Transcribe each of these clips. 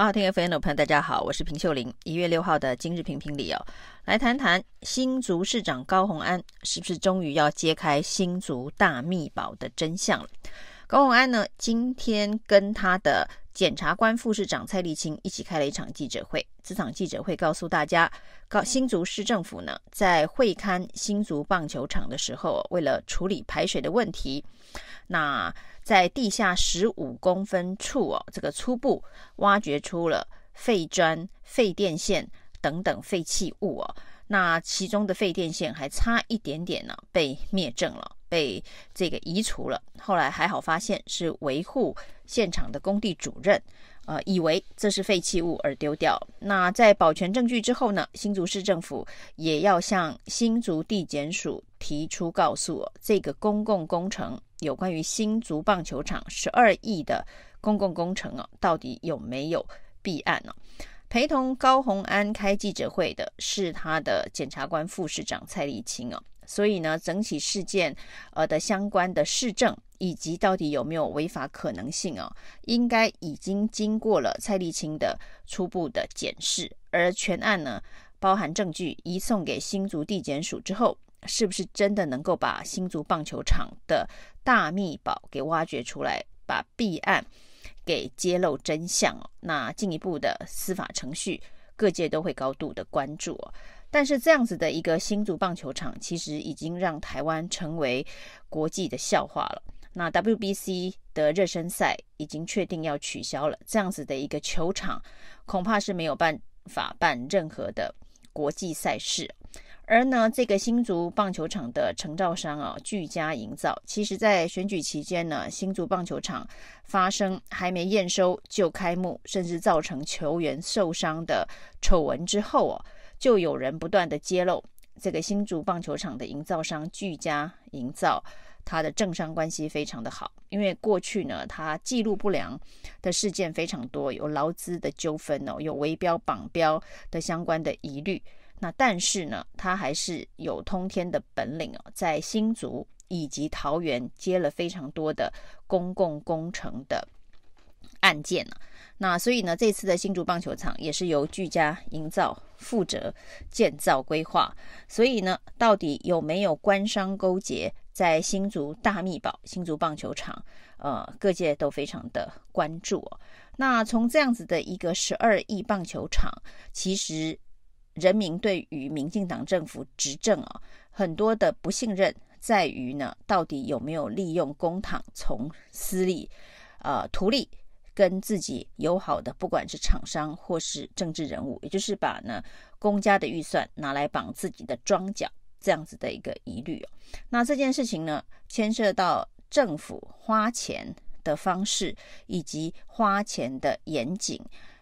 好，听 FM 的朋友，大家好，我是平秀玲。一月六号的今日评评理哦，来谈谈新竹市长高鸿安是不是终于要揭开新竹大秘宝的真相了？高鸿安呢，今天跟他的检察官副市长蔡力清一起开了一场记者会。这场记者会告诉大家，高新竹市政府呢，在会勘新竹棒球场的时候，为了处理排水的问题，那在地下十五公分处哦，这个初步挖掘出了废砖、废电线等等废弃物哦。那其中的废电线还差一点点呢，被灭证了，被这个移除了。后来还好发现是维护现场的工地主任，呃，以为这是废弃物而丢掉。那在保全证据之后呢，新竹市政府也要向新竹地检署提出告诉，这个公共工程。有关于新竹棒球场十二亿的公共工程啊，到底有没有弊案呢？陪同高虹安开记者会的是他的检察官副市长蔡立清哦，所以呢，整起事件呃的相关的市政以及到底有没有违法可能性哦，应该已经经过了蔡立青的初步的检视，而全案呢，包含证据移送给新竹地检署之后。是不是真的能够把新竹棒球场的大秘宝给挖掘出来，把弊案给揭露真相？那进一步的司法程序，各界都会高度的关注。但是这样子的一个新竹棒球场，其实已经让台湾成为国际的笑话了。那 WBC 的热身赛已经确定要取消了，这样子的一个球场，恐怕是没有办法办任何的国际赛事。而呢，这个新竹棒球场的承造商啊，巨佳营造，其实在选举期间呢，新竹棒球场发生还没验收就开幕，甚至造成球员受伤的丑闻之后哦，就有人不断的揭露这个新竹棒球场的营造商巨佳营造，他的政商关系非常的好，因为过去呢，他记录不良的事件非常多，有劳资的纠纷哦，有围标绑标的相关的疑虑。那但是呢，他还是有通天的本领哦，在新竹以及桃园接了非常多的公共工程的案件呢。那所以呢，这次的新竹棒球场也是由巨家营造负责建造规划。所以呢，到底有没有官商勾结在新竹大秘宝新竹棒球场？呃，各界都非常的关注哦。那从这样子的一个十二亿棒球场，其实。人民对于民进党政府执政啊，很多的不信任在于呢，到底有没有利用公帑从私利，呃，图利跟自己友好的，不管是厂商或是政治人物，也就是把呢公家的预算拿来绑自己的庄脚，这样子的一个疑虑。那这件事情呢，牵涉到政府花钱的方式以及花钱的严谨。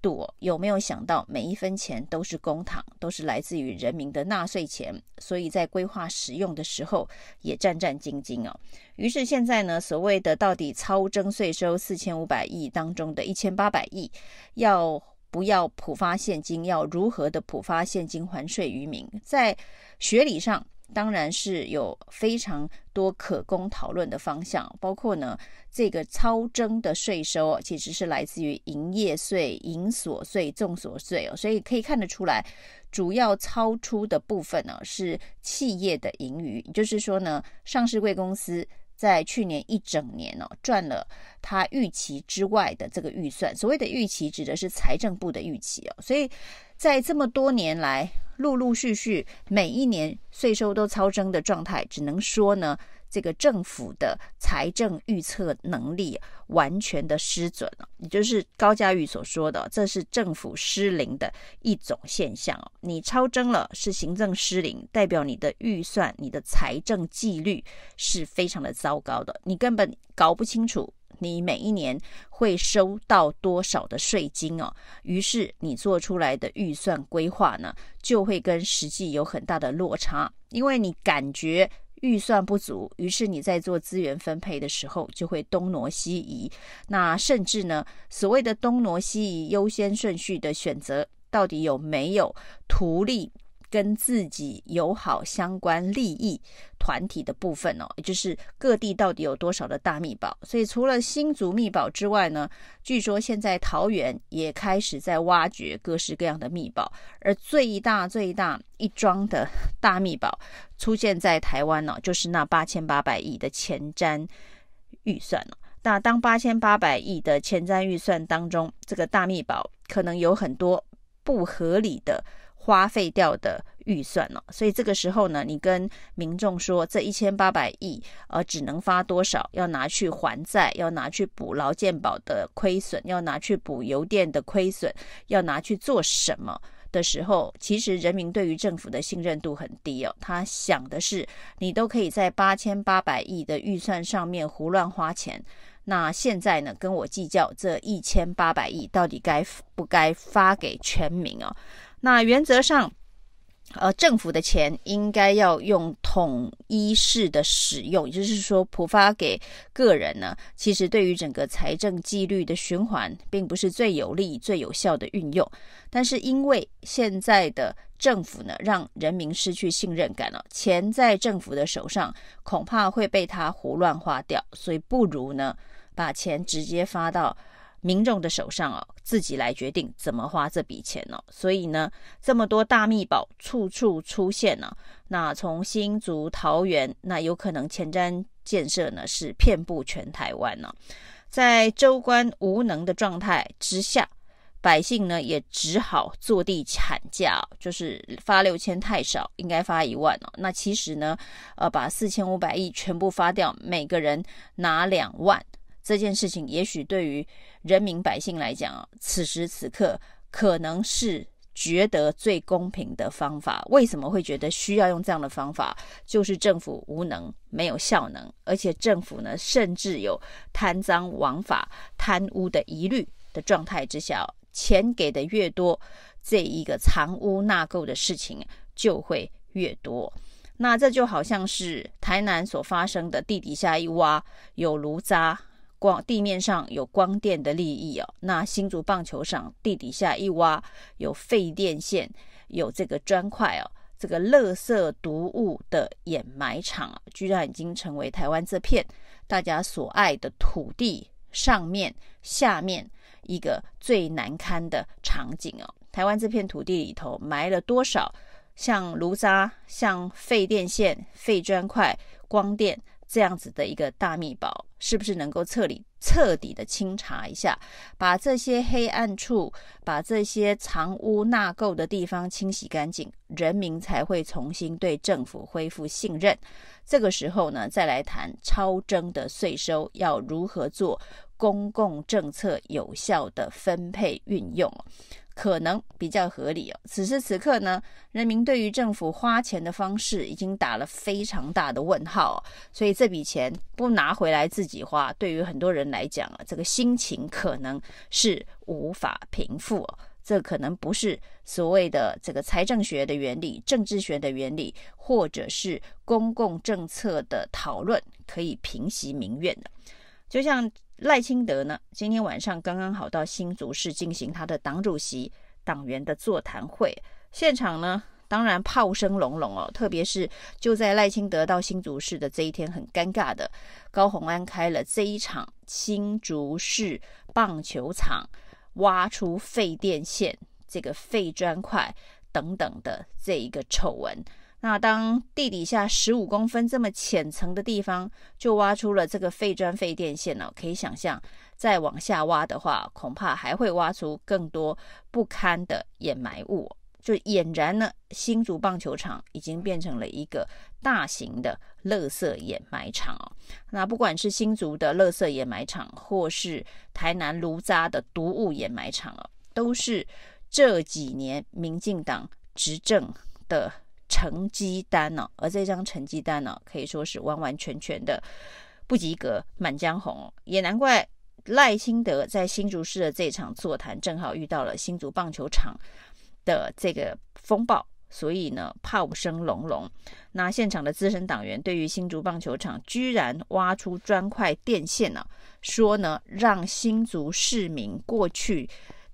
度有没有想到，每一分钱都是公帑，都是来自于人民的纳税钱，所以在规划使用的时候也战战兢兢哦。于是现在呢，所谓的到底超征税收四千五百亿当中的一千八百亿，要不要普发现金？要如何的普发现金还税于民？在学理上。当然是有非常多可供讨论的方向，包括呢，这个超征的税收其实是来自于营业税、营所税、重所税哦，所以可以看得出来，主要超出的部分呢是企业的盈余，也就是说呢，上市贵公司在去年一整年哦赚了他预期之外的这个预算，所谓的预期指的是财政部的预期哦，所以在这么多年来。陆陆续续每一年税收都超征的状态，只能说呢，这个政府的财政预测能力完全的失准了，也就是高嘉瑜所说的，这是政府失灵的一种现象。你超征了是行政失灵，代表你的预算、你的财政纪律是非常的糟糕的，你根本搞不清楚。你每一年会收到多少的税金哦？于是你做出来的预算规划呢，就会跟实际有很大的落差，因为你感觉预算不足，于是你在做资源分配的时候就会东挪西移。那甚至呢，所谓的东挪西移优先顺序的选择，到底有没有图利跟自己友好相关利益团体的部分哦，也就是各地到底有多少的大秘宝。所以除了新竹秘宝之外呢，据说现在桃园也开始在挖掘各式各样的秘宝，而最大最大一桩的大秘宝出现在台湾呢，就是那八千八百亿的前瞻预算了。那当八千八百亿的前瞻预算当中，这个大秘宝可能有很多不合理的。花费掉的预算了，所以这个时候呢，你跟民众说这一千八百亿，呃，只能发多少？要拿去还债，要拿去补劳健保的亏损，要拿去补油电的亏损，要拿去做什么的时候，其实人民对于政府的信任度很低哦。他想的是，你都可以在八千八百亿的预算上面胡乱花钱，那现在呢，跟我计较这一千八百亿到底该不该发给全民哦？那原则上，呃，政府的钱应该要用统一式的使用，也就是说，普发给个人呢，其实对于整个财政纪律的循环，并不是最有利、最有效的运用。但是因为现在的政府呢，让人民失去信任感了，钱在政府的手上，恐怕会被他胡乱花掉，所以不如呢，把钱直接发到。民众的手上哦，自己来决定怎么花这笔钱哦。所以呢，这么多大秘宝处处出现呢。那从新竹、桃园，那有可能前瞻建设呢是遍布全台湾呢。在州官无能的状态之下，百姓呢也只好坐地喊价，就是发六千太少，应该发一万哦。那其实呢，呃，把四千五百亿全部发掉，每个人拿两万。这件事情也许对于人民百姓来讲，此时此刻可能是觉得最公平的方法。为什么会觉得需要用这样的方法？就是政府无能、没有效能，而且政府呢，甚至有贪赃枉法、贪污的疑虑的状态之下，钱给的越多，这一个藏污纳垢的事情就会越多。那这就好像是台南所发生的地底下一挖有炉渣。光地面上有光电的利益哦，那新竹棒球场地底下一挖有废电线，有这个砖块哦，这个垃圾毒物的掩埋场啊，居然已经成为台湾这片大家所爱的土地上面下面一个最难堪的场景哦。台湾这片土地里头埋了多少像炉渣、像废电线、废砖块、光电？这样子的一个大密宝，是不是能够彻底彻底的清查一下，把这些黑暗处，把这些藏污纳垢的地方清洗干净，人民才会重新对政府恢复信任。这个时候呢，再来谈超征的税收要如何做公共政策有效的分配运用。可能比较合理哦。此时此刻呢，人民对于政府花钱的方式已经打了非常大的问号哦，所以这笔钱不拿回来自己花，对于很多人来讲啊，这个心情可能是无法平复哦。这可能不是所谓的这个财政学的原理、政治学的原理，或者是公共政策的讨论可以平息民怨的。就像赖清德呢，今天晚上刚刚好到新竹市进行他的党主席党员的座谈会，现场呢，当然炮声隆隆哦，特别是就在赖清德到新竹市的这一天，很尴尬的，高虹安开了这一场新竹市棒球场挖出废电线、这个废砖块等等的这一个丑闻。那当地底下十五公分这么浅层的地方就挖出了这个废砖废电线呢，可以想象再往下挖的话，恐怕还会挖出更多不堪的掩埋物。就俨然呢，新竹棒球场已经变成了一个大型的垃圾掩埋场哦。那不管是新竹的垃圾掩埋场，或是台南炉渣的毒物掩埋场哦，都是这几年民进党执政的。成绩单呢、而这张成绩单呢、可以说是完完全全的不及格，满江红。也难怪赖清德在新竹市的这场座谈，正好遇到了新竹棒球场的这个风暴，所以呢，炮声隆隆。那现场的资深党员对于新竹棒球场居然挖出砖块电线呢、啊，说呢，让新竹市民过去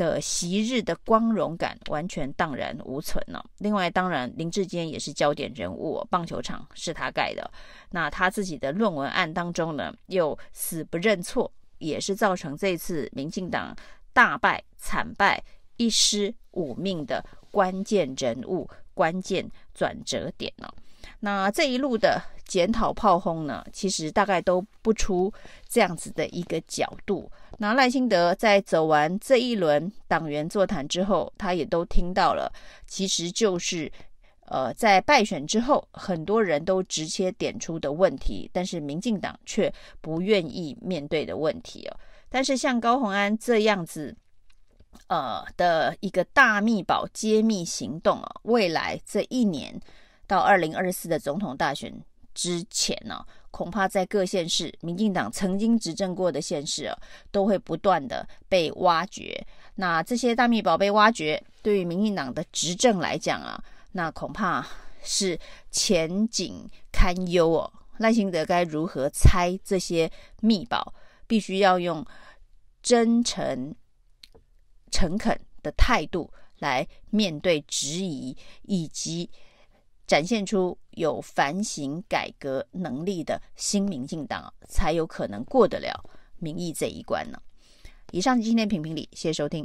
的昔日的光荣感完全荡然无存了。另外，当然林志坚也是焦点人物，棒球场是他盖的。那他自己的论文案当中呢，又死不认错，也是造成这次民进党大败惨败、一失五命的关键人物、关键转折点了。那这一路的检讨炮轰呢，其实大概都不出这样子的一个角度。那赖清德在走完这一轮党员座谈之后，他也都听到了，其实就是呃在败选之后，很多人都直接点出的问题，但是民进党却不愿意面对的问题哦。但是像高虹安这样子呃的一个大秘宝揭秘行动啊，未来这一年。到二零二四的总统大选之前呢、恐怕在各县市，民进党曾经执政过的县市啊，都会不断的被挖掘。那这些大秘宝被挖掘，对于民进党的执政来讲啊，那恐怕是前景堪忧哦。赖清德该如何拆这些秘宝？必须要用真诚、诚恳的态度来面对质疑，以及。展现出有反省改革能力的新民进党，才有可能过得了民意这一关呢。以上是今天评评理，谢谢收听。